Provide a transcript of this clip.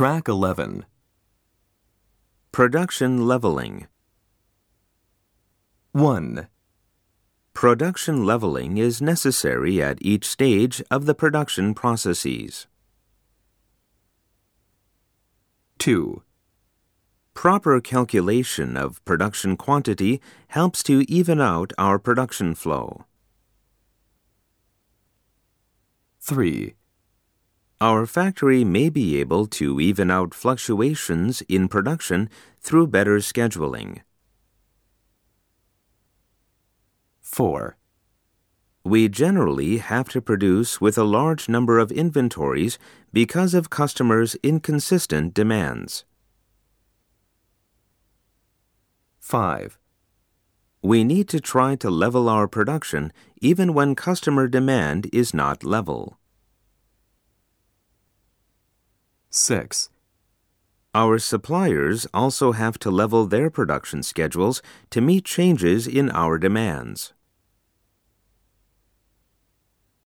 Track 11. Production leveling. 1. Production leveling is necessary at each stage of the production processes. 2. Proper calculation of production quantity helps to even out our production flow. 3. Our factory may be able to even out fluctuations in production through better scheduling. 4. We generally have to produce with a large number of inventories because of customers' inconsistent demands. 5. We need to try to level our production even when customer demand is not level. 6. Our suppliers also have to level their production schedules to meet changes in our demands.